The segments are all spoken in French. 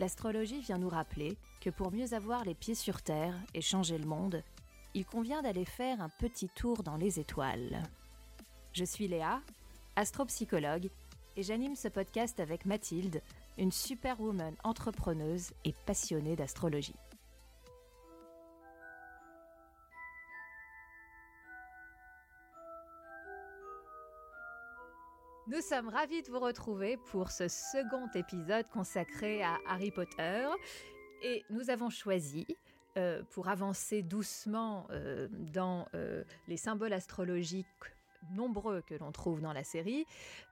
L'astrologie vient nous rappeler que pour mieux avoir les pieds sur Terre et changer le monde, il convient d'aller faire un petit tour dans les étoiles. Je suis Léa, astropsychologue, et j'anime ce podcast avec Mathilde, une superwoman entrepreneuse et passionnée d'astrologie. Nous sommes ravis de vous retrouver pour ce second épisode consacré à Harry Potter. Et nous avons choisi, euh, pour avancer doucement euh, dans euh, les symboles astrologiques nombreux que l'on trouve dans la série,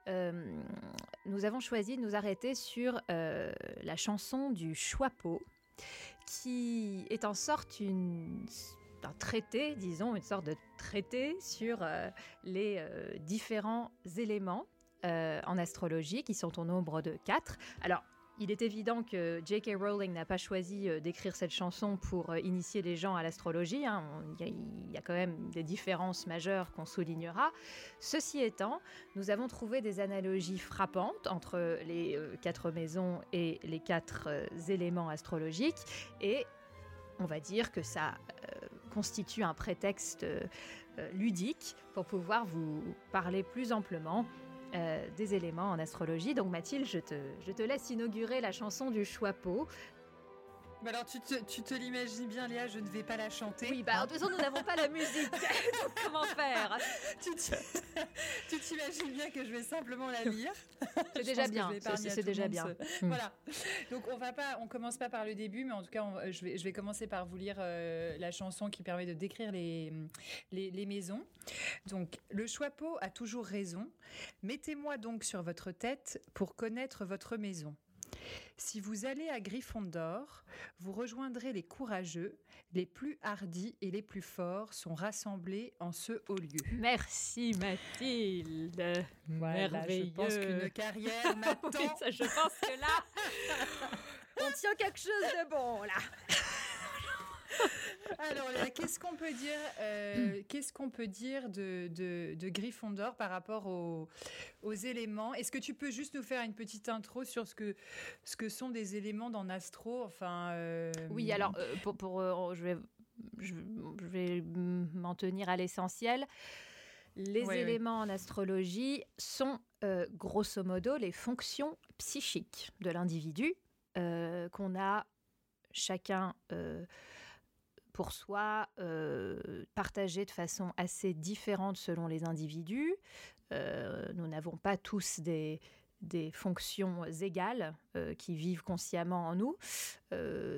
nous avons choisi de nous arrêter sur la chanson du Choixpeau, qui est en sorte une un traité, disons, une sorte de traité sur les différents éléments euh, en astrologie, qui sont au nombre de quatre. Alors, il est évident que J.K. Rowling n'a pas choisi euh, d'écrire cette chanson pour euh, initier les gens à l'astrologie. Hein. Il y, a quand même des différences majeures qu'on soulignera. Ceci étant, nous avons trouvé des analogies frappantes entre les quatre maisons et les quatre éléments astrologiques. Et on va dire que ça constitue un prétexte ludique pour pouvoir vous parler plus amplement euh, des éléments en astrologie. Donc Mathilde, je te, laisse inaugurer la chanson du Choixpeau. Alors tu te, tu te l'imagines bien Léa, je ne vais pas la chanter. Oui, bah de toute façon nous n'avons pas la musique. Donc comment faire? Tu t'imagines bien que je vais simplement la lire. C'est déjà bien. C'est déjà bien. Hmm. Voilà. Donc on va pas, on commence pas par le début, mais en tout cas je, vais, je vais commencer par vous lire euh, la chanson qui permet de décrire les, les, les maisons. Donc le Choixpeau a toujours raison. Mettez-moi donc sur votre tête pour connaître votre maison. Si vous allez à Gryffondor, vous rejoindrez les courageux, les plus hardis et les plus forts sont rassemblés en ce haut lieu. Merci Mathilde. Merveilleux. Je pense qu'une carrière m'attend. je pense que là, on tient quelque chose de bon là. Alors, qu'est-ce qu'on peut dire, euh, qu'est-ce qu'on peut dire de, de, de, Gryffondor par rapport aux, aux éléments? Est-ce que tu peux juste nous faire une petite intro sur ce que, ce que sont des éléments dans Astro? Enfin, euh, Oui, alors, euh, pour, pour je vais, je, vais m'en tenir à l'essentiel. Les éléments en astrologie sont grosso modo les fonctions psychiques de l'individu qu'on a chacun pour soi euh, de façon assez différente selon les individus. Euh, nous n'avons pas tous des, des fonctions égales euh, qui vivent consciemment en nous.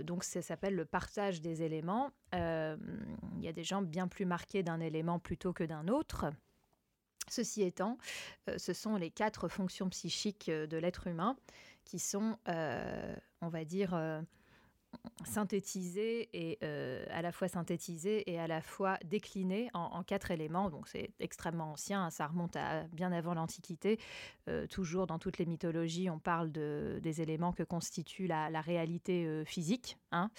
donc ça s'appelle le partage des éléments. Il y a des gens bien plus marqués d'un élément plutôt que d'un autre. Ceci étant, ce sont les quatre fonctions psychiques de l'être humain qui sont, on va dire, synthétisé et euh, à la fois synthétisé et à la fois décliné en, quatre éléments. Donc c'est extrêmement ancien, hein, ça remonte à bien avant l'Antiquité. Euh, toujours dans toutes les mythologies, on parle de, des éléments que constitue la, réalité euh, physique, hein,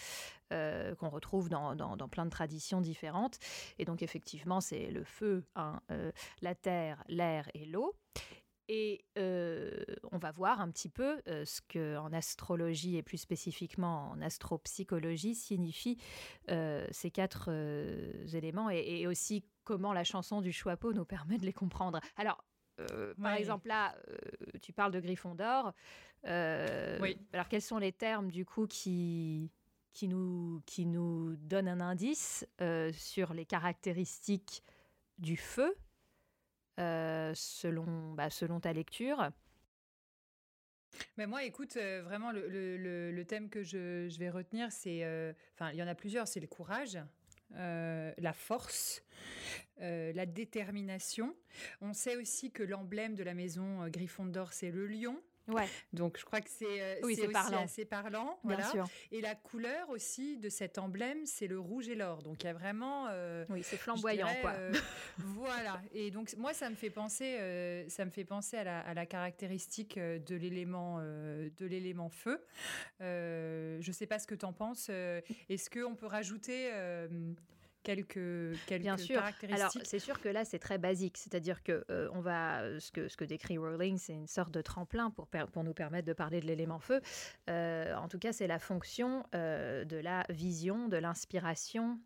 qu'on retrouve dans, dans, plein de traditions différentes. Et donc effectivement, c'est le feu, hein, la terre, l'air et l'eau. Et euh, on va voir un petit peu euh, ce que en astrologie et plus spécifiquement en astropsychologie signifient euh, ces quatre éléments et, aussi comment la chanson du Choixpeau nous permet de les comprendre. Alors, par exemple, là, tu parles de Gryffondor. oui. Alors, quels sont les termes, du coup, qui, qui, nous, qui nous donnent un indice sur les caractéristiques du feu? Selon, bah, selon ta lecture? Mais moi, écoute, euh, vraiment, le, le, thème que je, je vais retenir, c'est. Euh, enfin, il y en a plusieurs c'est le courage. la force, la détermination. On sait aussi que l'emblème de la maison Gryffondor, c'est le lion. Ouais. Donc je crois que c'est euh, oui, parlant. assez parlant. Bien voilà. sûr. Et la couleur aussi de cet emblème, c'est le rouge et l'or. Donc il y a vraiment. euh, Oui, c'est flamboyant, dirais, quoi. euh, voilà. Et donc moi, ça me fait penser, euh, ça me fait penser à la, à la caractéristique de l'élément, de l'élément feu. Je sais pas ce que tu en penses. Est-ce qu'on peut rajouter quelques, quelques Bien sûr. Alors, caractéristiques c'est sûr que là, c'est très basique. C'est-à-dire que euh, on va, euh, ce que ce que décrit Rowling, c'est une sorte de tremplin pour pour nous permettre de parler de l'élément feu. Euh, en tout cas, c'est la fonction euh, de la vision, de l'inspiration.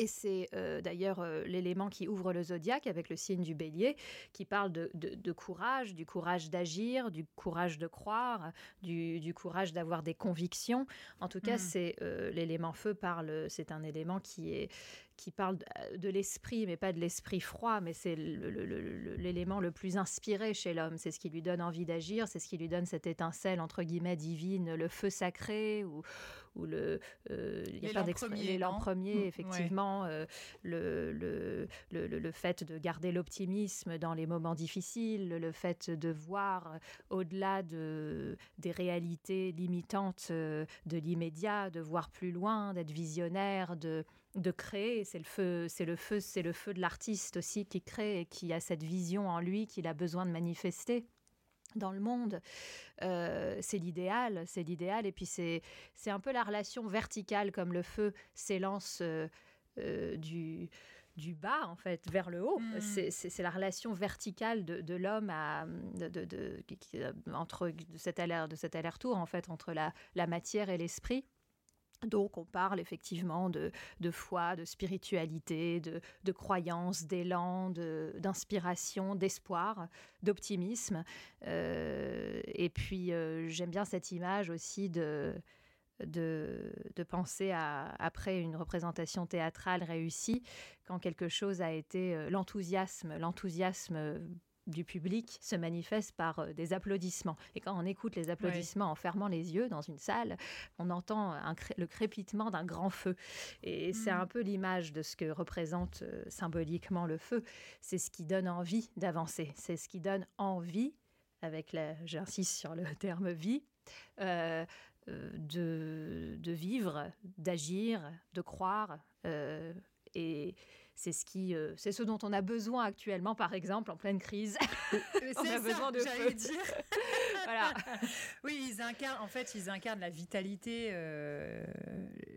Et c'est euh, d'ailleurs euh, l'élément qui ouvre le zodiaque avec le signe du bélier, qui parle de, de- de courage, du courage d'agir, du courage de croire, du, du courage d'avoir des convictions. En tout cas, Mhm. c'est euh, l'élément feu parle. C'est un élément qui est qui parle de, de l'esprit, mais pas de l'esprit froid, mais c'est le- le- le- le- l'élément le plus inspiré chez l'homme. C'est ce qui lui donne envie d'agir, c'est ce qui lui donne cette étincelle entre guillemets divine, le feu sacré ou, ou le euh, il y a premier, non premier, ouais. effectivement, euh, le, le, le, le- le fait de garder l'optimisme dans les moments difficiles, le fait de voir au-delà de, des réalités limitantes euh, de l'immédiat, de voir plus loin, d'être visionnaire, de, de créer. C'est le feu, c'est le feu, c'est le feu de l'artiste aussi qui crée et qui a cette vision en lui qu'il a besoin de manifester dans le monde. Euh, c'est l'idéal, c'est l'idéal. Et puis c'est c'est un peu la relation verticale comme le feu s'élance euh, euh, du du bas en fait vers le haut. Mm. C'est- la relation verticale de, de l'homme à de, de- de- entre de cet aller-retour en fait entre la, la matière et l'esprit. Donc on parle effectivement de, foi, de spiritualité, de, croyance, d'élan, d'inspiration, d'espoir, d'optimisme. Euh, et puis euh, j'aime bien cette image aussi de, de, de penser à, après une représentation théâtrale réussie, quand quelque chose a été euh, l'enthousiasme, l'enthousiasme du public se manifeste par euh, des applaudissements. Et quand on écoute les applaudissements en fermant les yeux dans une salle, on entend un le crépitement d'un grand feu. Et c'est Mm. un peu l'image de ce que représente euh, symboliquement le feu. C'est ce qui donne envie d'avancer. C'est ce qui donne envie, avec la, j'insiste sur le terme vie, euh, euh, de, de vivre, d'agir, de croire. euh, et c'est ce qui, euh, c'est ce dont on a besoin actuellement, par exemple, en pleine crise. On a ça, besoin de feu. dire. voilà. Oui, ils incarnent, en fait, ils incarnent la vitalité, euh,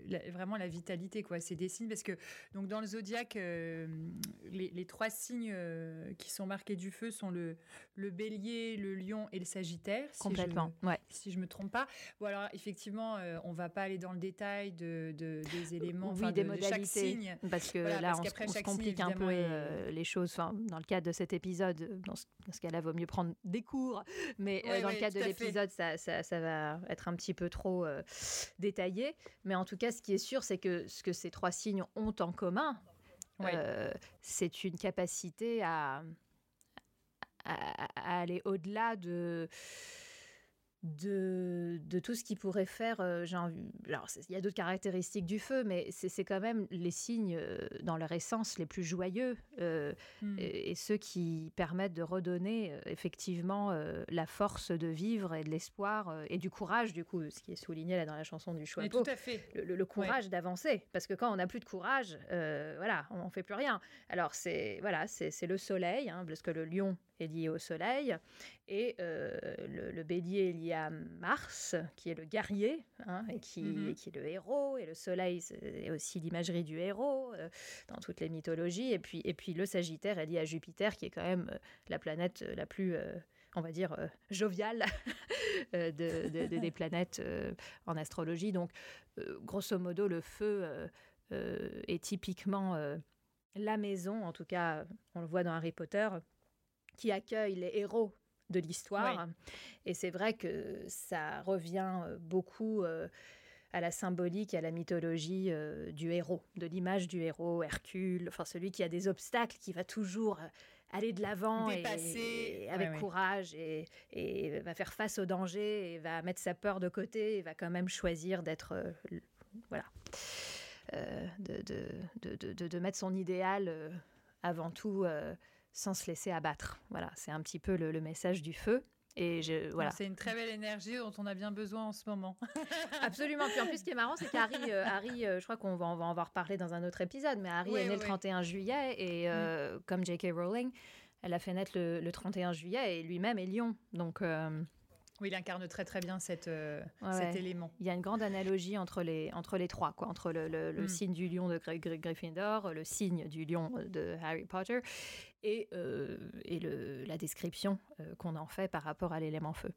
la- vraiment la vitalité, quoi. C'est des signes, parce que, donc, dans le zodiaque, euh, les, les trois signes qui sont marqués du feu sont le, le bélier, le lion et le sagittaire. si je- Complètement. Ouais. si je me trompe pas. Bon alors effectivement, on va pas aller dans le détail de, de- des éléments, oui, des de, de chaque modalités. signe. Parce que Voilà, là, parce on, on se complique un peu est- euh, les choses. Enfin, dans le cadre de cet épisode, euh, dans ce, cas-là, vaut mieux prendre des cours. Mais euh, dans ouais, le cadre de l'épisode, ça, ça, ça va être un petit peu trop euh, détaillé. Mais en tout cas, ce qui est sûr, c'est que ce que ces trois signes ont en commun, Ouais. euh, c'est une capacité à, à, à aller au-delà de, de, de tout ce qui pourrait faire. euh, j'ai envie- alors, il y a d'autres caractéristiques du feu, mais c'est quand même les signes, euh, dans leur essence, les plus joyeux euh, Hmm. et, et ceux qui permettent de redonner effectivement la force de vivre et de l'espoir et du courage, du coup, ce qui est souligné là dans la chanson du choix tout à fait. le, le- le courage d'avancer parce que quand on n'a plus de courage voilà on ne fait plus rien alors c'est voilà c'est c'est le soleil hein, parce que le lion est lié au soleil. Et euh, le, le bélier est lié à Mars qui est le guerrier hein, et, qui, Mhm. et qui est le héros. Et le soleil c'est aussi l'imagerie du héros euh, dans toutes les mythologies. Et puis et puis le sagittaire est lié à Jupiter qui est quand même euh, la planète la plus euh, on va dire joviale de- de- de- des planètes en astrologie. Donc, grosso modo, le feu est typiquement la maison, en tout cas, on le voit dans Harry Potter, qui accueille les héros de l'histoire. Et c'est vrai que ça revient euh, beaucoup euh, à la symbolique, à la mythologie euh, du héros, de l'image du héros, Hercule, enfin celui qui a des obstacles, qui va toujours aller de l'avant et, et avec ouais. courage et, et va faire face au danger et va mettre sa peur de côté et va quand même choisir d'être euh, voilà de, de, de, de- de- de mettre son idéal avant tout sans se laisser abattre. Voilà, c'est un petit peu le, le message du feu. Et je, voilà. C'est une très belle énergie dont on a bien besoin en ce moment. Absolument. Puis en plus, ce qui est marrant, c'est qu'Harry, Harry, je crois qu'on va, on va en reparler dans un autre épisode, mais Harry est né le 31 juillet et mm. comme J.K. Rowling, elle a fait naître le, 31 juillet et lui-même est lion. Donc. Oui, il incarne très très bien cette, euh, cet élément. Il y a une grande analogie entre les, entre les trois, quoi, entre le, le, mm. signe du lion de Gryffindor, le signe du lion de Harry Potter et, euh, et le, la description euh, qu'on en fait par rapport à l'élément feu.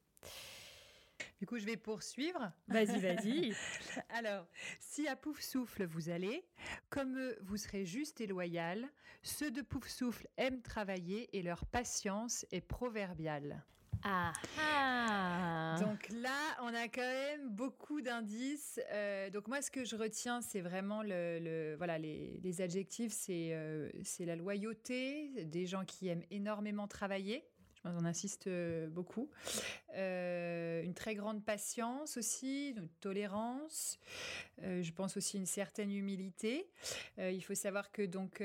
Du coup, je vais poursuivre. Vas-y, vas-y. Alors, si à Pouf Souffle vous allez, comme eux, vous serez juste et loyal, ceux de Pouf Souffle aiment travailler et leur patience est proverbiale. Ah, ah, Donc là, on a quand même beaucoup d'indices. Euh, donc moi, ce que je retiens, c'est vraiment le, voilà les, adjectifs, c'est euh, c'est la loyauté, des gens qui aiment énormément travailler on insiste euh, beaucoup. Euh, une très grande patience aussi, une tolérance. Euh, je pense aussi une certaine humilité. il faut savoir que donc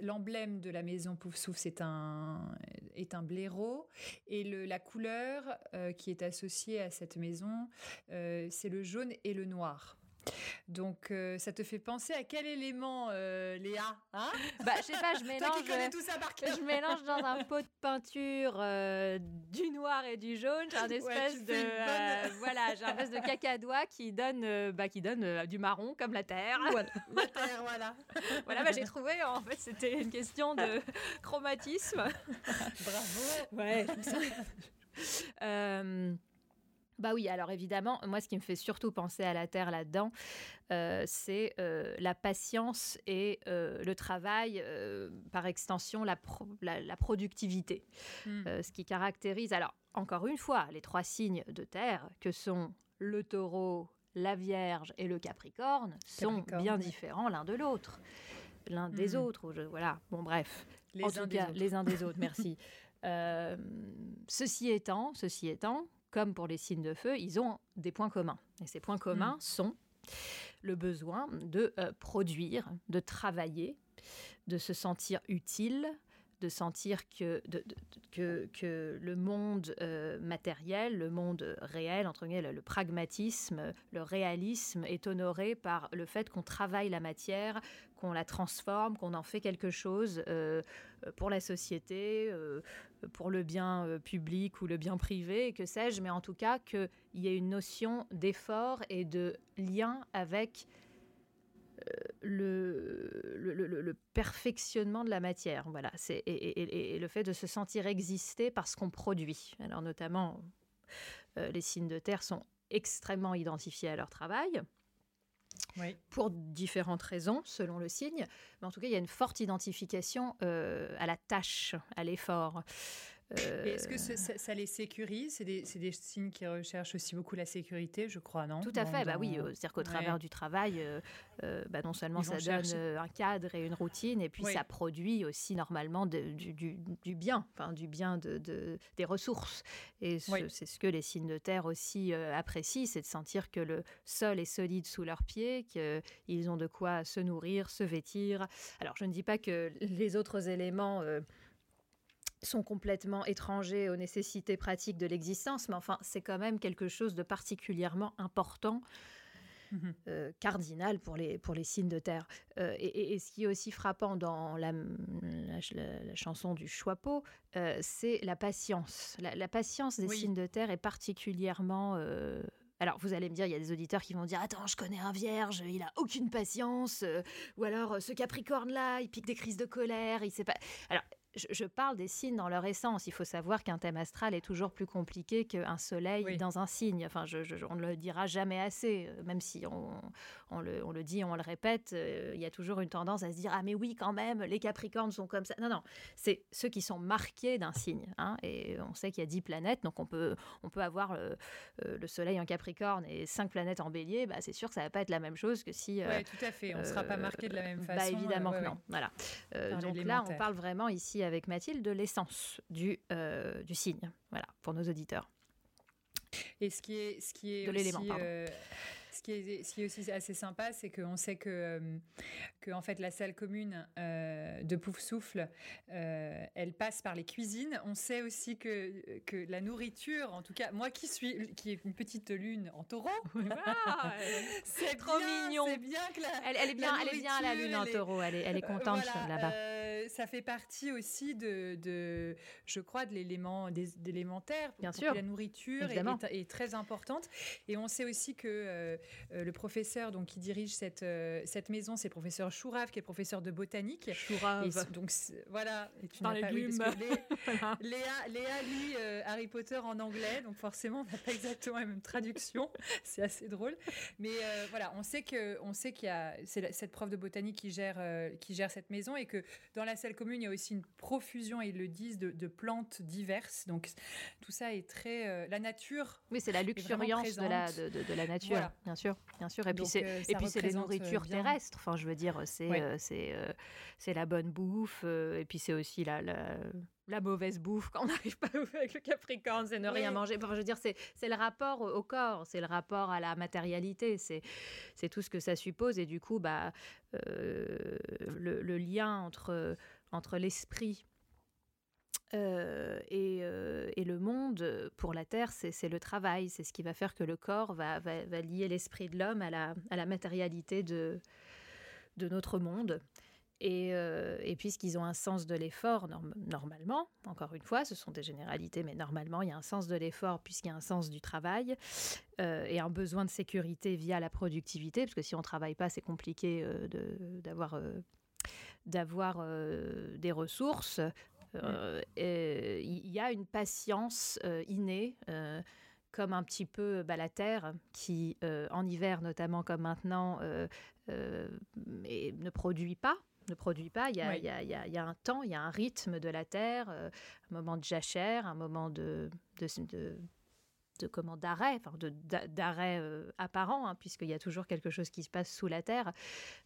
l'emblème de la maison Poufsouf c'est un est un blaireau et le, la couleur qui est associée à cette maison c'est le jaune et le noir. Donc, euh, ça te fait penser à quel élément, euh, Léa hein? Bah, je sais pas, je mélange. tout ça par cœur. Je mélange dans un pot de peinture euh, du noir et du jaune. J'ai un espèce de, voilà, j'ai un espèce de cacadois qui donne, bah, qui donne du marron comme la terre. Voilà. la terre, voilà. voilà, bah, j'ai trouvé. En fait, c'était une question de chromatisme. Bravo. Ouais. Bah oui, alors évidemment, moi ce qui me fait surtout penser à la Terre là-dedans, euh, c'est euh, la patience et euh, le travail, par extension la, la, productivité. Hmm. ce qui caractérise, alors encore une fois, les trois signes de Terre, que sont le taureau, la Vierge et le Capricorne, sont bien différents l'un de l'autre. L'un des hmm. autres, voilà, bon bref. Les en tout cas, les uns des autres, merci. ceci étant, ceci étant, comme pour les signes de feu, ils ont des points communs. Et ces points communs mm. sont le besoin de euh, produire, de travailler, de se sentir utile, de sentir que, le monde euh, matériel, le monde réel, entre guillemets, le, pragmatisme, le réalisme est honoré par le fait qu'on travaille la matière, qu'on la transforme, qu'on en fait quelque chose euh, pour la société, pour le bien euh, public ou le bien privé, que sais-je, mais en tout cas qu'il y ait une notion d'effort et de lien avec le, le, perfectionnement de la matière. Voilà, c'est et, le fait de se sentir exister parce qu'on produit. Alors notamment, euh, les signes de terre sont extrêmement identifiés à leur travail pour différentes raisons, selon le signe. Mais en tout cas, il y a une forte identification euh, à la tâche, à l'effort. Est-ce que ça, les sécurise? C'est des, des, signes qui recherchent aussi beaucoup la sécurité, je crois, non? Tout à fait, bah oui. Euh, c'est-à-dire qu'au travers du travail, euh, euh, bah non seulement ça donne un cadre et une routine, et puis ça produit aussi normalement du, du, bien, enfin du bien de, des ressources. Et c'est ce que les signes de terre aussi apprécient, c'est de sentir que le sol est solide sous leurs pieds, qu'ils ont de quoi se nourrir, se vêtir. Alors je ne dis pas que les autres éléments sont complètement étrangers aux nécessités pratiques de l'existence, mais enfin, c'est quand même quelque chose de particulièrement important. Mhm. Euh, cardinal pour les, pour les signes de terre. Euh, et, ce qui est aussi frappant dans la, la, chanson du Choixpeau, euh, c'est la patience. La, patience des signes de terre est particulièrement... Alors, vous allez me dire, il y a des auditeurs qui vont dire Attends, je connais un vierge, il a aucune patience. ou alors, ce Capricorne-là, il pique des crises de colère, il sait pas. Alors, je, parle des signes dans leur essence. Il faut savoir qu'un thème astral est toujours plus compliqué qu'un soleil dans un signe. Enfin, on ne le dira jamais assez, euh, même si on, le, dit, on le répète. Euh, il y a toujours une tendance à se dire ah mais oui quand même, les Capricornes sont comme ça. Non non, c'est ceux qui sont marqués d'un signe. Hein. et on sait qu'il y a dix planètes, donc on peut on peut avoir le, euh, soleil en Capricorne et cinq planètes en Bélier. Bah, c'est sûr que ça va pas être la même chose que si. oui, tout à fait. On ne sera pas marqué de la même bah, façon. Bah, évidemment que non. Voilà. donc là, on parle vraiment ici avec Mathilde de l'essence du, euh, du signe, voilà, pour nos auditeurs. Et ce qui est, ce qui est de l'élément, pardon. Euh, Ce qui est, ce qui est aussi assez sympa, c'est qu'on sait que, que en fait la salle commune de Pouf Souffle, elle passe par les cuisines. On sait aussi que, que la nourriture, en tout cas moi qui suis qui est une petite lune en taureau, ah, c'est trop mignon. C'est bien que la, elle, est bien, elle est bien la lune en taureau. Elle est, elle est contente là-bas. ça fait partie aussi de, de je crois, de l'élément d'élémentaire. Bien sûr. La nourriture est, est, très importante. Et on sait aussi que euh, euh, le professeur donc, qui dirige cette, euh, cette maison, c'est le professeur Chourave, qui est professeur de botanique. Chourave. donc voilà. Et tu n'as pas lu parce que Léa, Léa lit Harry Potter en anglais, donc forcément, on n'a pas exactement la même traduction. c'est assez drôle. Mais voilà, on sait que on sait qu'il y a c'est cette prof de botanique qui gère qui gère cette maison et que dans la salle commune, il y a aussi une profusion, ils le disent, de, de plantes diverses. Donc tout ça est très la nature. Oui, c'est la luxuriance de la, de, de, la nature, bien sûr, bien sûr. Et puis c'est euh, et puis c'est les nourritures terrestres. Enfin, je veux dire, c'est euh, c'est euh, c'est la bonne bouffe. et puis c'est aussi la, la, la mauvaise bouffe quand on n'arrive pas avec le Capricorne, c'est ne rien manger. Enfin, je veux dire, c'est le rapport au corps, c'est le rapport à la matérialité, c'est tout ce que ça suppose. Et du coup, bah le, le lien entre entre l'esprit euh, euh, et, le monde, pour la Terre, c'est le travail. C'est ce qui va faire que le corps va, lier l'esprit de l'homme à la, matérialité de, notre monde. Et, euh, puisqu'ils ont un sens de l'effort, normalement, encore une fois, ce sont des généralités, mais normalement, il y a un sens de l'effort puisqu'il y a un sens du travail et un besoin de sécurité via la productivité, parce que si on ne travaille pas, c'est compliqué d'avoir des ressources, euh, il y a une patience euh, innée euh, comme un petit peu bah, la terre, qui en hiver notamment comme maintenant ne produit pas. Ne produit pas. Il y, a, il, y a, il y, a, un temps, il y a un rythme de la terre, un moment de jachère, un moment de, de, de de comment d'arrêt, enfin de d'arrêt apparent, hein, puisqu'il y a toujours quelque chose qui se passe sous la terre.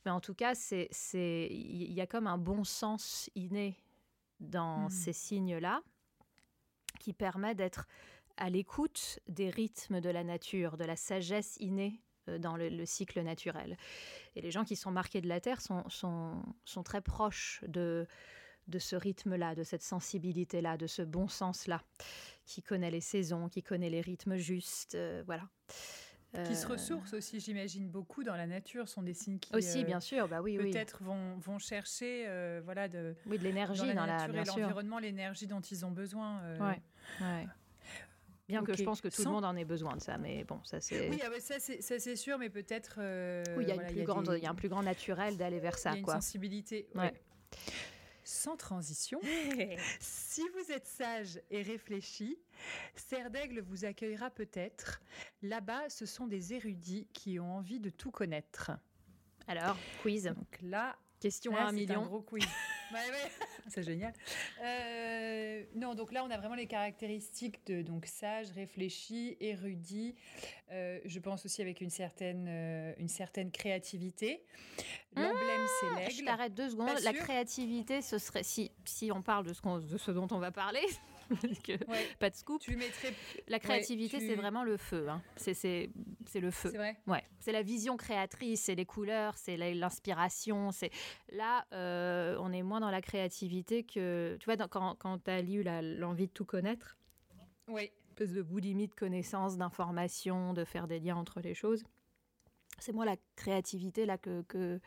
Mais en tout cas, c'est c'est il y a comme un bon sens inné dans mmh. ces signes-là qui permet d'être à l'écoute des rythmes de la nature, de la sagesse innée euh, dans le, cycle naturel. Et les gens qui sont marqués de la Terre sont, sont, sont très proches de, de ce rythme-là, de cette sensibilité-là, de ce bon sens-là, qui connaît les saisons, qui connaît les rythmes justes, euh, voilà. Qui se euh, ressourcent aussi, j'imagine, beaucoup dans la nature, sont des signes qui aussi, bien sûr, bah oui, peut-être vont, vont chercher, euh, voilà, de, oui, de l'énergie dans, la, nature et l'environnement, l'énergie dont ils ont besoin. Euh. Ouais, ouais. Bien que je pense que tout le monde en ait besoin de ça, mais bon, ça c'est. Oui, ah bah, ça c'est sûr, mais peut-être. oui, il y plus grande, il y a un plus grand naturel d'aller vers ça, il y a quoi. Une sensibilité. Ouais. Sans transition, si vous êtes sage et réfléchi, Serre d'Aigle vous accueillera peut-être. Là-bas, ce sont des érudits qui ont envie de tout connaître. Alors, quiz. Donc là, question à un million. Un gros quiz. c'est génial. Euh, non, donc là, on a vraiment les caractéristiques de donc sage, réfléchi, érudit. Euh, je pense aussi avec une certaine, euh, une certaine créativité. L'emblème, c'est ah, l'aigle. Je t'arrête deux secondes. la créativité, ce serait si, si on parle de ce, de ce dont on va parler. Pas de scoop. Tu mettrais... La créativité, c'est vraiment le feu. Hein. C'est le feu. C'est vrai. Ouais. C'est la vision créatrice, c'est les couleurs, c'est l'inspiration. C'est là, euh, on est moins dans la créativité que tu vois quand, quand tu as lu l'envie de tout connaître. Oui. Espèce de boulimie de connaissances, d'informations, de faire des liens entre les choses. C'est moi la créativité là que, que,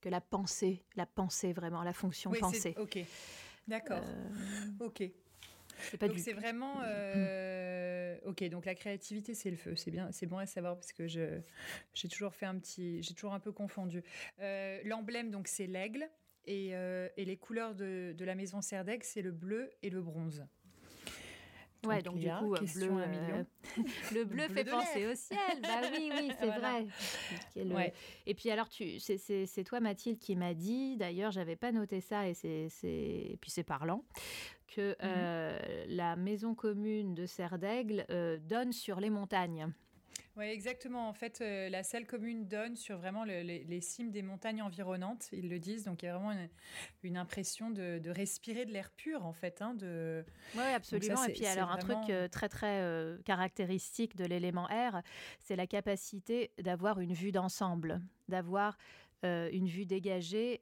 que la pensée, la pensée vraiment, la fonction oui, pensée. Ok, d'accord. Euh, ok. C'est pas donc c'est vraiment euh, ok. Donc la créativité c'est le feu. C'est bien, c'est bon à savoir parce que je j'ai toujours fait un petit, j'ai toujours un peu confondu. Euh, l'emblème donc c'est l'aigle et, euh, et, les couleurs de, de la maison Serdec c'est le bleu et le bronze. Ouais, donc, du coup, bleu, le bleu fait penser au ciel. Bah oui, oui, c'est vrai. Et puis alors, tu, c'est toi Mathilde qui m'a dit. D'ailleurs, j'avais pas noté ça et c'est, et puis c'est parlant que mmh euh, la maison commune de Serre d'Aigle euh, donne sur les montagnes. Oui, exactement. En fait, euh, la salle commune donne sur vraiment les, cimes des montagnes environnantes, ils le disent. Donc, il y a vraiment une, impression de, respirer de l'air pur, en fait. Hein, de... Oui, absolument. et puis, alors, un truc euh, très, très euh, caractéristique de l'élément air, c'est la capacité d'avoir une vue d'ensemble, d'avoir une vue dégagée,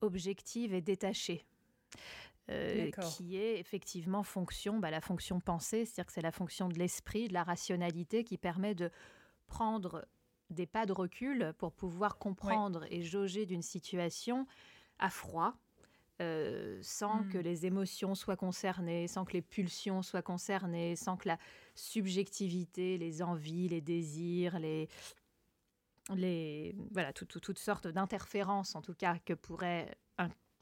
objective et détachée. Euh, qui est effectivement fonction, bah, la fonction pensée, c'est-à-dire que c'est la fonction de l'esprit, de la rationalité qui permet de prendre des pas de recul pour pouvoir comprendre et jauger d'une situation à froid, euh, sans que hmm. les émotions soient concernées, sans que les pulsions soient concernées, sans que la subjectivité, les envies, les désirs, les, les voilà, toutes sortes d'interférences en tout cas que pourrait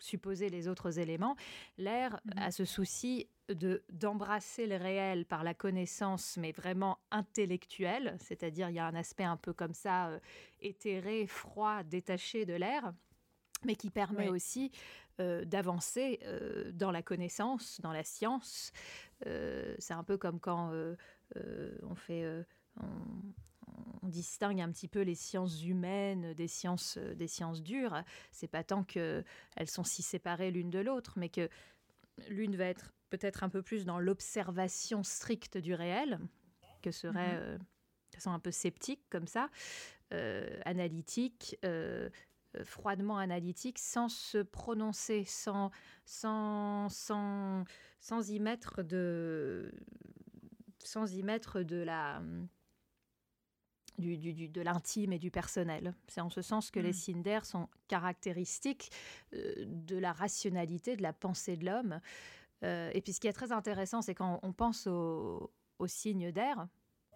supposer les autres éléments, l'air mhm. a ce souci de d'embrasser le réel par la connaissance, mais vraiment intellectuelle, c'est-à-dire il y a un aspect un peu comme ça euh, éthéré, froid, détaché de l'air, mais qui permet aussi euh, d'avancer euh, dans la connaissance, dans la science. C'est un peu comme quand on fait on distingue un petit peu les sciences humaines des sciences, euh, des sciences dures. C'est pas tant qu'elles sont si séparées l'une de l'autre, mais que l'une va être peut-être un peu plus dans l'observation stricte du réel, que serait mhm. euh, façon un peu sceptique comme ça, euh, analytique, froidement analytique, sans se prononcer, sans, sans, sans, sans y mettre de sans y mettre de la du, de l'intime et du personnel. C'est en ce sens que les hmm. signes d'air sont caractéristiques euh, de la rationalité, de la pensée de l'homme. Euh, et puis ce qui est très intéressant, c'est quand on pense aux, signes d'air,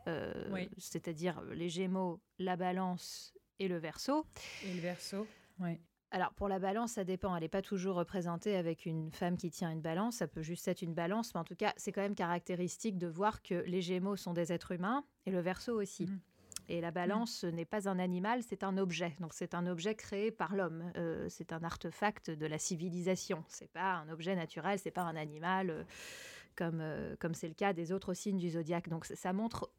euh, c'est-à-dire les Gémeaux, la Balance et le Verseau. Et le Verseau, oui. Alors pour la balance, ça dépend. Elle n'est pas toujours représentée avec une femme qui tient une balance. Ça peut juste être une balance, mais en tout cas, c'est quand même caractéristique de voir que les Gémeaux sont des êtres humains et le Verseau aussi. Hmm. Et la balance n'est pas un animal, c'est un objet. Donc c'est un objet créé par l'homme. Euh, c'est un artefact de la civilisation. C'est pas un objet naturel, c'est pas un animal. Euh, comme euh, comme c'est le cas des autres signes du zodiaque. Donc ça montre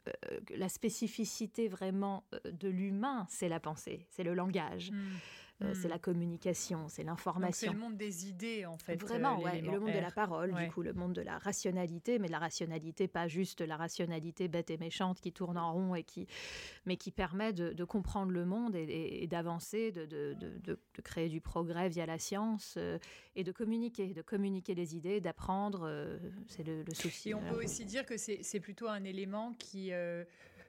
la spécificité vraiment de l'humain, c'est la pensée, c'est le langage. Hmm. Euh, c'est hmm. la communication, c'est l'information. C'est le monde des idées, en fait. Vraiment, euh, le monde de la parole, du coup, le monde de la rationalité, mais la rationalité, pas juste la rationalité bête et méchante qui tourne en rond et qui, mais qui permet de, comprendre le monde et, d'avancer, de, de, créer du progrès via la science euh, et de communiquer, de communiquer les idées, d'apprendre. c'est le, souci. Et on peut aussi dire que c'est plutôt un élément qui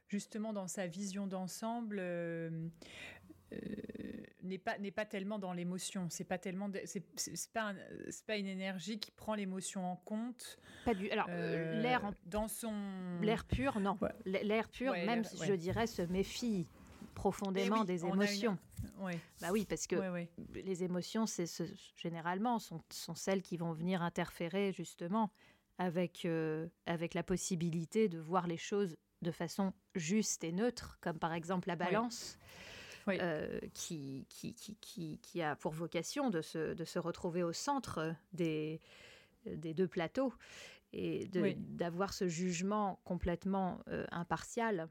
justement dans sa vision d'ensemble euh, n'est pas n'est pas tellement dans l'émotion. C'est pas tellement c'est pas c'est pas une énergie qui prend l'émotion en compte. Pas du. Alors euh, l'air dans son l'air pur non. L'air pur même je dirais se méfie profondément des émotions. Bah oui, parce que les émotions, c'est généralement sont, sont, celles qui vont venir interférer justement avec, euh, avec la possibilité de voir les choses de façon juste et neutre, comme par exemple la balance. Euh, qui, qui, qui, qui, a pour vocation de se, de se retrouver au centre des, des deux plateaux et d'avoir ce jugement complètement euh, impartial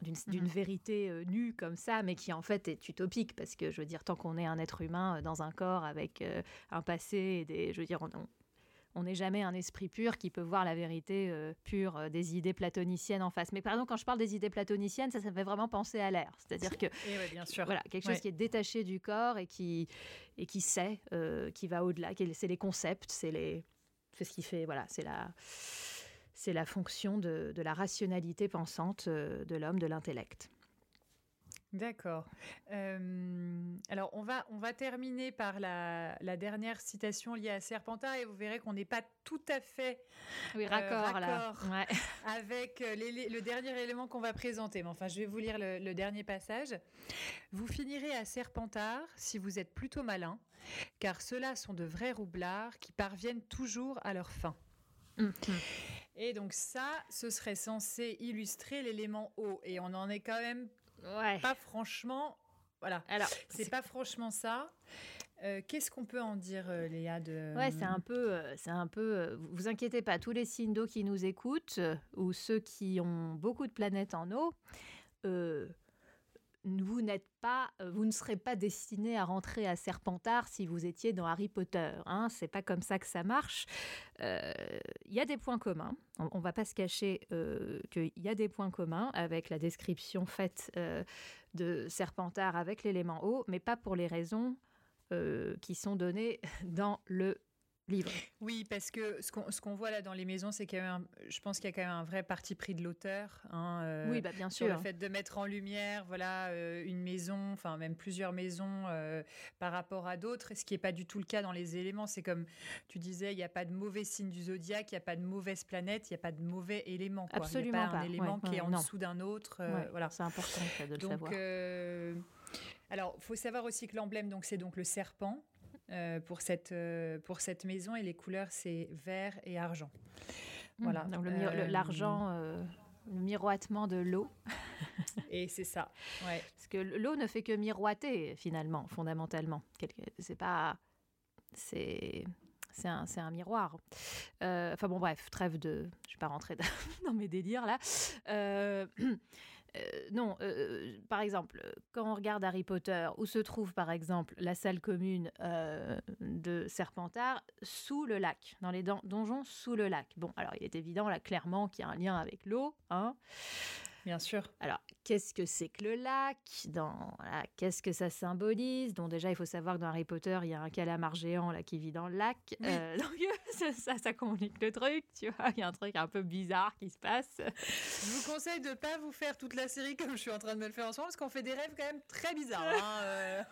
d'une mhm. vérité euh, nue comme ça, mais qui en fait est utopique, parce que je veux dire, tant qu'on est un être humain dans un corps avec un passé, et des, je veux dire, on, on n'est jamais un esprit pur qui peut voir la vérité euh, pure euh, des idées platoniciennes en face. Mais par exemple, quand je parle des idées platoniciennes, ça, ça fait vraiment penser à l'air. C'est-à-dire que, eh bien sûr. voilà, quelque chose qui est détaché du corps et qui, et qui sait, euh, qui va au-delà. C'est les concepts, c'est les, c'est ce qui fait, voilà, c'est la, c'est la fonction de la rationalité pensante de l'homme, de l'intellect. D'accord. Euh, alors, on va, on va terminer par la, dernière citation liée à Serpentard et vous verrez qu'on n'est pas tout à fait oui, raccord, euh, avec euh, le dernier élément qu'on va présenter. Mais enfin, je vais vous lire le, dernier passage. Vous finirez à Serpentard si vous êtes plutôt malin, car ceux-là sont de vrais roublards qui parviennent toujours à leur fin. Mhm. Et donc ça, ce serait censé illustrer l'élément eau. Et on en est quand même pas franchement. Voilà. Alors, c'est pas franchement ça. Qu'est-ce qu'on peut en dire, Léa de... Ouais, c'est un peu, c'est un peu. vous inquiétez pas, tous les signes d'eau qui nous écoutent ou ceux qui ont beaucoup de planètes en eau, vous n'êtes pas, euh, vous ne serez pas destiné à rentrer à Serpentard si vous étiez dans Harry Potter. Hein c'est pas comme ça que ça marche. Euh, il y a des points communs. On, ne va pas se cacher euh, qu'il y a des points communs avec la description faite de Serpentard avec l'élément eau, mais pas pour les raisons qui sont données dans le oui, parce que ce qu'on voit là dans les maisons, c'est quand même, je pense qu'il y a quand même un vrai parti pris de l'auteur. Hein, euh, oui, bah bien sûr. le fait de mettre en lumière, voilà, euh, une maison, enfin même plusieurs maisons euh, par rapport à d'autres, ce qui n'est pas du tout le cas dans les éléments. C'est comme tu disais, il n'y a pas de mauvais signe du zodiaque, il n'y a pas de mauvaise planète, il n'y a pas de mauvais élément. Absolument il a pas. Un élément qui est en dessous d'un autre. voilà. C'est important de le donc, savoir. alors, il faut savoir aussi que l'emblème, donc c'est donc le serpent. Euh, pour, cette, euh, pour cette maison et les couleurs, c'est vert et argent. Mmh, voilà. Euh, l'argent, le, miroitement de l'eau. et c'est ça. Ouais. Parce que l'eau ne fait que miroiter finalement, fondamentalement. C'est pas, c'est c'est un, un, miroir. enfin bon, bref, trêve de. Je ne vais pas rentrer dans mes délires là. Euh, euh, non, euh, euh, par exemple, quand on regarde Harry Potter, où se trouve par exemple la salle commune de Serpentard, sous le lac, dans les donjons sous le lac. Bon, alors il est évident là clairement qu'il y a un lien avec l'eau, hein. Bien sûr. Alors, qu'est-ce que c'est que le lac dans, Qu'est-ce que ça symbolise? Donc déjà, il faut savoir que dans Harry Potter, il y a un calamar géant là qui vit dans le lac. Euh, donc ça, ça communique le truc, tu vois? Il y a un truc un peu bizarre qui se passe. Je vous conseille de ne pas vous faire toute la série comme je suis en train de me le faire en ce moment, parce qu'on fait des rêves quand même très bizarres. Hein, euh.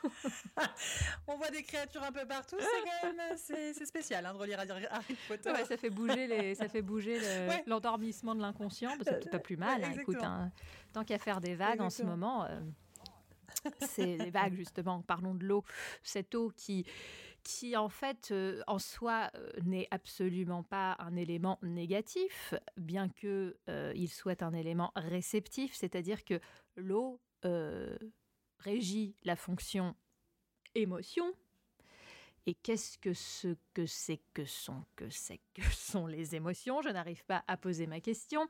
On voit des créatures un peu partout. C'est quand même c'est, spécial hein, de relire Harry Potter. ça fait bouger les, ça fait bouger l'endormissement de l'inconscient. C'est pas plus mal. Hein, écoute, tant qu'à faire des vagues en ce moment, euh, c'est les vagues justement. Parlons de l'eau, cette eau qui qui en fait euh, en soi euh, n'est absolument pas un élément négatif, bien que il soit un élément réceptif, c'est-à-dire que l'eau régit la fonction émotion. Et qu'est-ce que ce que c'est que sont que c'est que sont les émotions? Je n'arrive pas à poser ma question.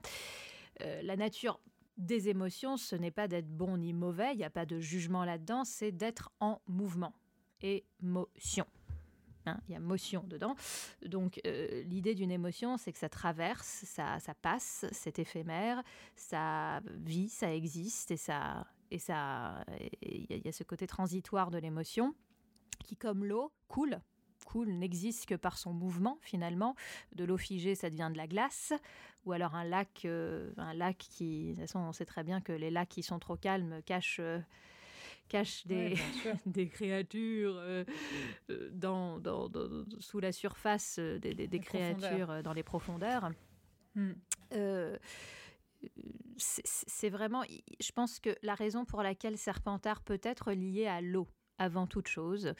la nature des émotions, ce n'est pas d'être bon ni mauvais, il n'y a pas de jugement là-dedans, c'est d'être en mouvement. Émotion. Hein, il y a motion dedans. Donc euh, l'idée d'une émotion, c'est que ça traverse, ça, passe, c'est éphémère, ça vit, ça existe et ça et ça il y, a ce côté transitoire de l'émotion qui, comme l'eau, coule coule n'existe que par son mouvement finalement. De l'eau figée, ça devient de la glace, ou alors un lac, euh, un lac qui, de toute façon, on sait très bien que les lacs qui sont trop calmes cachent. Euh, des, des créatures euh, dans, dans, sous la surface des, créatures dans les profondeurs. Hmm. c'est vraiment, je pense que la raison pour laquelle Serpentard peut être lié à l'eau avant toute chose,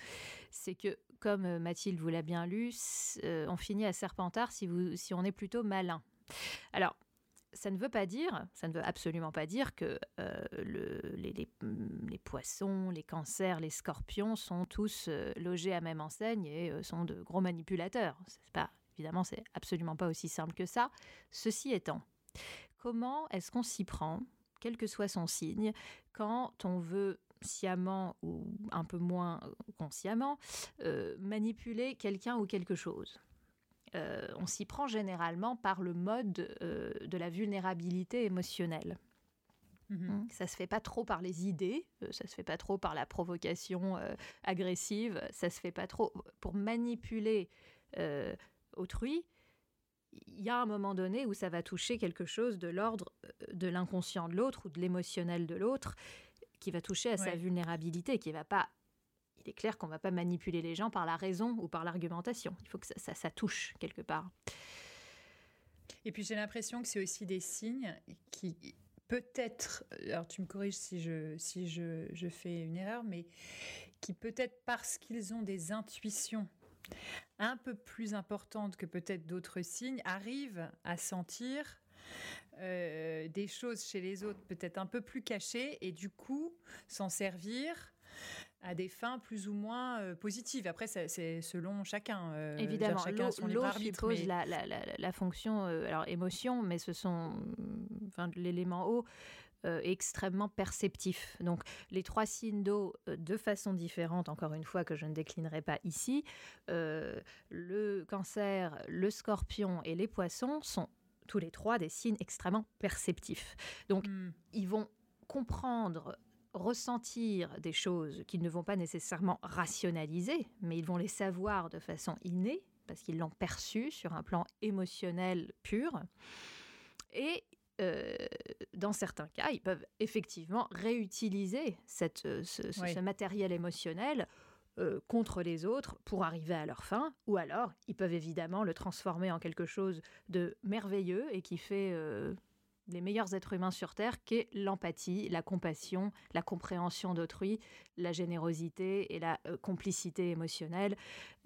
c'est que comme euh, Mathilde vous l'a bien lu, euh, on finit à Serpentard si, on est plutôt malin. Alors, ça ne veut pas dire, ça ne veut absolument pas dire que euh, le, les, les, poissons, les cancers, les scorpions sont tous logés à même enseigne et sont de gros manipulateurs. C'est pas, évidemment, c'est absolument pas aussi simple que ça. Ceci étant, comment est-ce qu'on s'y prend, quel que soit son signe, quand on veut sciemment ou un peu moins consciemment, euh, manipuler quelqu'un ou quelque chose. Euh, on s'y prend généralement par le mode euh, de la vulnérabilité émotionnelle. Hein, ça se fait pas trop par les idées, ça se fait pas trop par la provocation agressive, ça se fait pas trop pour manipuler autrui. Il y a un moment donné où ça va toucher quelque chose de l'ordre de l'inconscient de l'autre ou de l'émotionnel de l'autre qui va toucher à sa vulnérabilité, qui va pas. Il est clair qu'on va pas manipuler les gens par la raison ou par l'argumentation. Il faut que ça, ça, touche quelque part. Et puis j'ai l'impression que c'est aussi des signes qui peut-être, alors tu me corriges si je, si je, je fais une erreur, mais qui peut-être parce qu'ils ont des intuitions un peu plus importantes que peut-être d'autres signes, arrivent à sentir euh, des choses chez les autres peut-être un peu plus cachées et du coup s'en servir à des fins plus ou moins euh, positives. Après, c'est selon chacun. Euh, Évidemment, l'eau suppose la, la, la, fonction, alors émotion, mais ce sont enfin, l'élément eau. extrêmement perceptif. Donc les trois signes d'eau, de façon différente, encore une fois, que je ne déclinerai pas ici, le cancer, le scorpion et les poissons sont tous les trois des signes extrêmement perceptifs. Donc hmm. ils vont comprendre ressentir des choses qu'ils ne vont pas nécessairement rationaliser, mais ils vont les savoir de façon innée, parce qu'ils l'ont perçu sur un plan émotionnel pur. Et euh, dans certains cas, ils peuvent effectivement réutiliser cette, euh, ce, matériel émotionnel euh, contre les autres pour arriver à leur fin, ou alors ils peuvent évidemment le transformer en quelque chose de merveilleux et qui fait les meilleurs êtres humains sur Terre, qu'est l'empathie, la compassion, la compréhension d'autrui, la générosité et la euh, complicité émotionnelle.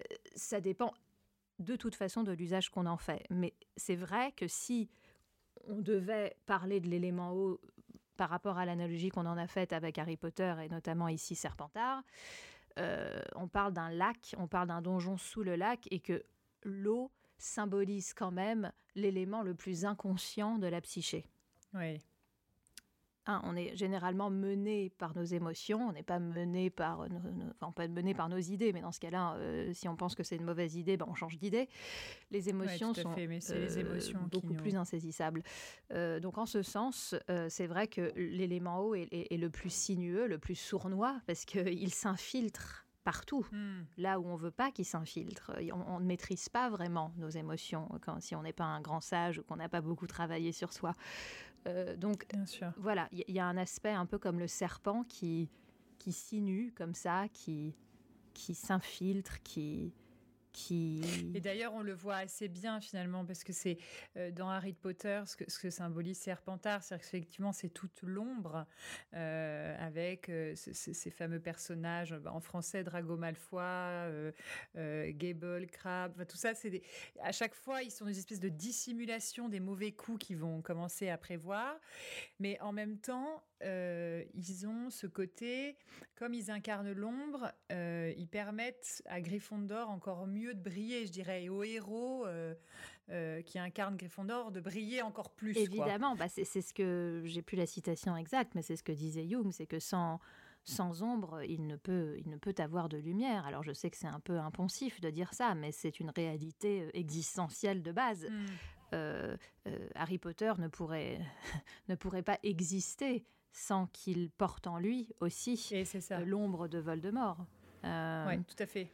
Euh, ça dépend de toute façon de l'usage qu'on en fait. Mais c'est vrai que si on devait parler de l'élément eau par rapport à l'analogie qu'on en a faite avec Harry Potter et notamment ici Serpentard, euh, on parle d'un lac, on parle d'un donjon sous le lac et que l'eau symbolise quand même l'élément le plus inconscient de la psyché. Oui. On est généralement mené par nos émotions, on n'est pas mené par, nos, enfin, pas mené par nos idées, mais dans ce cas-là, euh, si on pense que c'est une mauvaise idée, ben on change d'idée. Les émotions sont euh, émotions beaucoup plus insaisissables. Euh, donc en ce sens, c'est vrai que l'élément haut est, le plus sinueux, le plus sournois, parce qu'il s'infiltre partout, hmm. là où on veut pas qu'il s'infiltre. On, ne maîtrise pas vraiment nos émotions quand, si on n'est pas un grand sage ou qu'on n'a pas beaucoup travaillé sur soi. Euh, donc voilà, il y, a un aspect un peu comme le serpent qui, qui sinue comme ça, qui, qui s'infiltre, qui, et d'ailleurs, on le voit assez bien finalement, parce que c'est euh, dans Harry Potter, ce que, symbolise Serpentard, c'est qu'effectivement, c'est toute l'ombre euh, avec euh, ces fameux personnages, bah, en français, Drago Malfoy, Gable, Crabbe, tout ça, c'est à chaque fois, ils sont des espèces de dissimulation des mauvais coups qu'ils vont commencer à prévoir, mais en même temps, euh, ils ont ce côté, comme ils incarnent l'ombre, euh, ils permettent à Gryffondor encore mieux de briller, je dirais, et aux héros euh, qui incarnent Gryffondor de briller encore plus. Évidemment, bah c'est ce que j'ai plus la citation exacte, mais c'est ce que disait Jung, c'est que sans sans ombre, il ne peut, il ne peut avoir de lumière. Alors je sais que c'est un peu impensif de dire ça, mais c'est une réalité existentielle de base. Hmm. Harry Potter ne pourrait, ne pourrait pas exister sans qu'il porte en lui aussi euh, l'ombre de Voldemort. Euh, oui, tout à fait.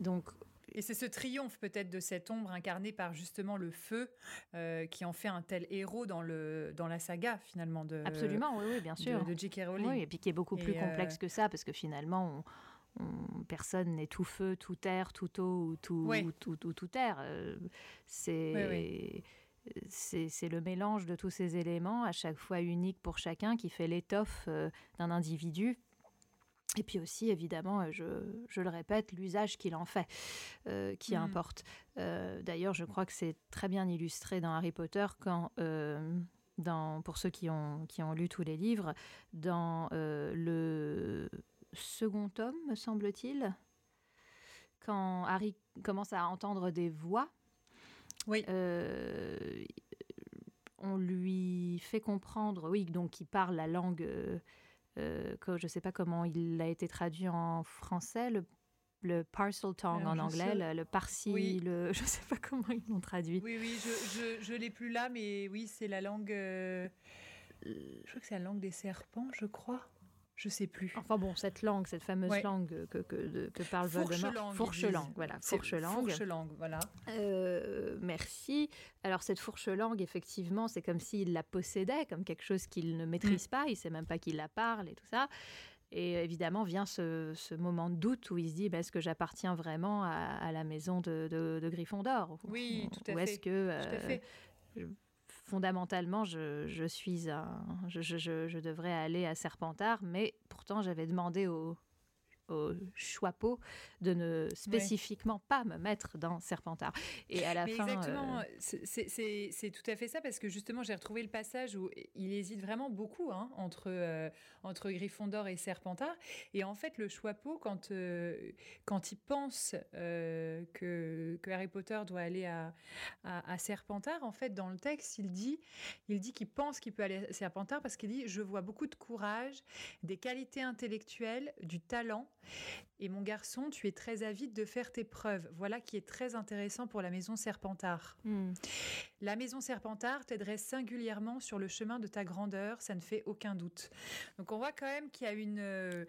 Donc, et c'est ce triomphe peut-être de cette ombre incarnée par justement le feu euh, qui en fait un tel héros dans, le, dans la saga finalement de Absolument, oui, oui bien sûr. De, J.K. Rowling. Oui, et puis qui est beaucoup plus complexe que ça parce que finalement, personne n'est tout feu, tout terre, tout eau ou tout, tout, tout, tout, terre. c'est c'est le mélange de tous ces éléments, à chaque fois unique pour chacun, qui fait l'étoffe euh, d'un individu. Et puis aussi, évidemment, euh, je, le répète, l'usage qu'il en fait, euh, qui mm. importe. D'ailleurs, je crois que c'est très bien illustré dans Harry Potter quand, dans, pour ceux qui ont, qui ont lu tous les livres, dans le second tome, me semble-t-il, quand Harry commence à entendre des voix oui. Euh, on lui fait comprendre, oui, donc il parle la langue, euh, euh, que je ne sais pas comment il a été traduit en français, le, le parcel tongue en anglais, le, parsi, le, je ne sais pas comment ils l'ont traduit. Oui, oui, je ne l'ai plus là, mais oui, c'est la langue, je crois que c'est la langue des serpents, je crois je sais plus. Enfin bon, cette langue, cette fameuse langue que, que, que parle Voldemort. Fourche langue. voilà. Fourche langue. Fourche langue, voilà. Euh, merci. Alors cette fourche langue, effectivement, c'est comme s'il la possédait, comme quelque chose qu'il ne maîtrise mm. pas, il sait même pas qu'il la parle et tout ça. Et évidemment vient ce, ce, moment de doute où il se dit bah, est-ce que j'appartiens vraiment à, la maison de, de, Gryffondor Oui, tout à fait. Ou est-ce que tout à fait fondamentalement, je, suis un, je, devrais aller à Serpentard, mais pourtant j'avais demandé au, au Choixpeau de ne spécifiquement pas me mettre dans Serpentard. Et à la fin. Exactement, c'est tout à fait ça, parce que justement, j'ai retrouvé le passage où il hésite vraiment beaucoup hein, entre, entre Gryffondor et Serpentard. Et en fait, le Choixpeau, quand, quand il pense que, que, Harry Potter doit aller à, à, à Serpentard, en fait, dans le texte, il dit il dit qu'il pense qu'il peut aller à Serpentard parce qu'il dit Je vois beaucoup de courage, des qualités intellectuelles, du talent. Et mon garçon, tu es très avide de faire tes preuves. Voilà qui est très intéressant pour la maison Serpentard. Hmm. La maison Serpentard t'aiderait singulièrement sur le chemin de ta grandeur, ça ne fait aucun doute. Donc on voit quand même qu'il y a une. Euh,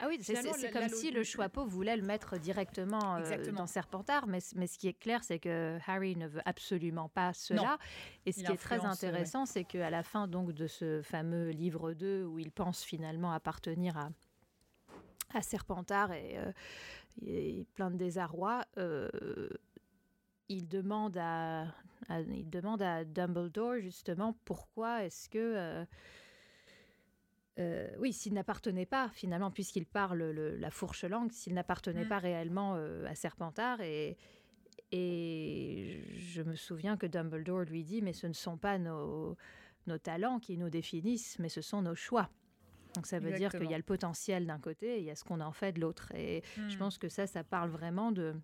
ah oui, c'est comme si le Choixpeau voulait le mettre directement euh, dans Serpentard, mais, mais ce qui est clair, c'est que Harry ne veut absolument pas cela. Et ce qui est très intéressant, c'est qu'à la fin donc de ce fameux livre 2, où il pense finalement appartenir à, à Serpentard et, euh, plein de désarroi, euh, il demande à, il demande à Dumbledore justement pourquoi est-ce que euh, oui, s'il n'appartenait pas, finalement, puisqu'il parle la fourche langue, s'il n'appartenait mm. pas réellement euh, à Serpentard. Et, et je me souviens que Dumbledore lui dit, mais ce ne sont pas nos, nos talents qui nous définissent, mais ce sont nos choix. Donc ça veut dire qu'il y a le potentiel d'un côté et il y a ce qu'on en fait de l'autre. Et je mm. pense que ça, ça parle vraiment de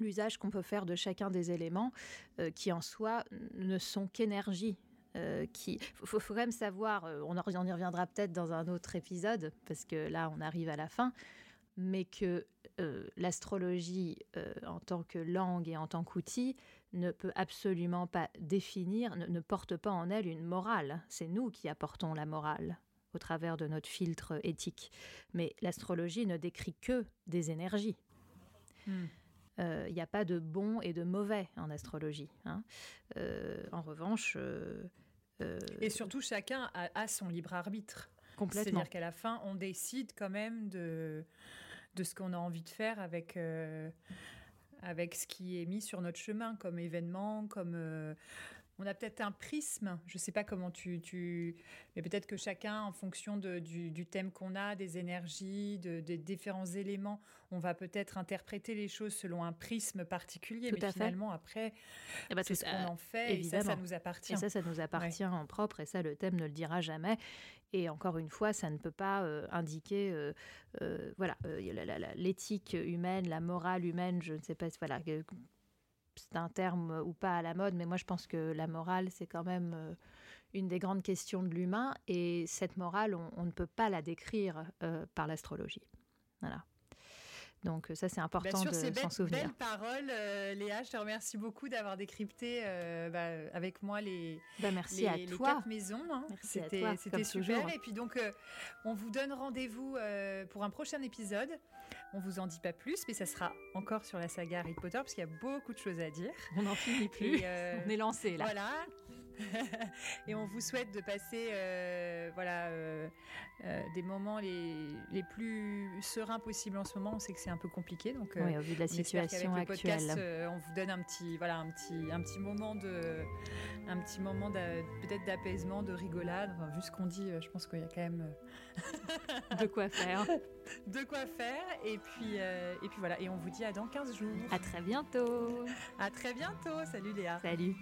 l'usage qu'on peut faire de chacun des éléments euh, qui en soi ne sont qu'énergie euh, qui. Faut, faut, quand même savoir. Euh, on, on y reviendra peut-être dans un autre épisode parce que là, on arrive à la fin. Mais que euh, l'astrologie, en tant que langue et en tant qu'outil, ne peut absolument pas définir, ne, porte pas en elle une morale. C'est nous qui apportons la morale au travers de notre filtre éthique. Mais l'astrologie ne décrit que des énergies. Hmm. Il n'y a pas de bon et de mauvais en astrologie. Hein. en revanche, euh, et surtout, chacun a, son libre arbitre. Complètement. C'est-à-dire qu'à la fin, on décide quand même de, de ce qu'on a envie de faire avec, euh, avec ce qui est mis sur notre chemin comme événement, comme... Euh, on a peut-être un prisme, je ne sais pas comment tu, tu... mais peut-être que chacun, en fonction de, du, thème qu'on a, des énergies, de, des différents éléments, on va peut-être interpréter les choses selon un prisme particulier. mais finalement, après, eh ben, c'est ce qu'on en fait évidemment. et ça, ça nous appartient. Et ça, ça nous appartient en propre et ça, le thème ne le dira jamais. Et encore une fois, ça ne peut pas euh, indiquer, euh, euh, voilà, l'éthique humaine, la morale humaine, je ne sais pas, voilà c'est un terme ou pas à la mode, mais moi je pense que la morale, c'est quand même euh, une des grandes questions de l'humain, et cette morale, on, ne peut pas la décrire euh, par l'astrologie. Voilà. Donc ça, c'est important de s'en souvenir. Belle parole, euh, Léa. Je te remercie beaucoup d'avoir décrypté bah, avec moi les, bah, merci à toi. quatre maisons. Hein. C'était super. Et puis donc, on vous donne rendez-vous pour un prochain épisode. On vous en dit pas plus, mais ça sera encore sur la saga Harry Potter parce qu'il y a beaucoup de choses à dire. On n'en finit plus. Euh, on est lancé là. Voilà. et on vous souhaite de passer euh, voilà, euh, euh, des moments les, les, plus sereins possibles en ce moment. On sait que c'est un peu compliqué. Donc, oui, au vu de la situation actuelle. Podcast, on vous donne un petit, voilà, un petit, un petit moment de, un petit moment peut-être d'apaisement, de rigolade. Enfin, vu ce qu'on dit, je pense qu'il y a quand même de quoi faire. de quoi faire. Et puis, et puis voilà. Et on vous dit à dans 15 jours. À très bientôt. À très bientôt. Salut Léa. Salut.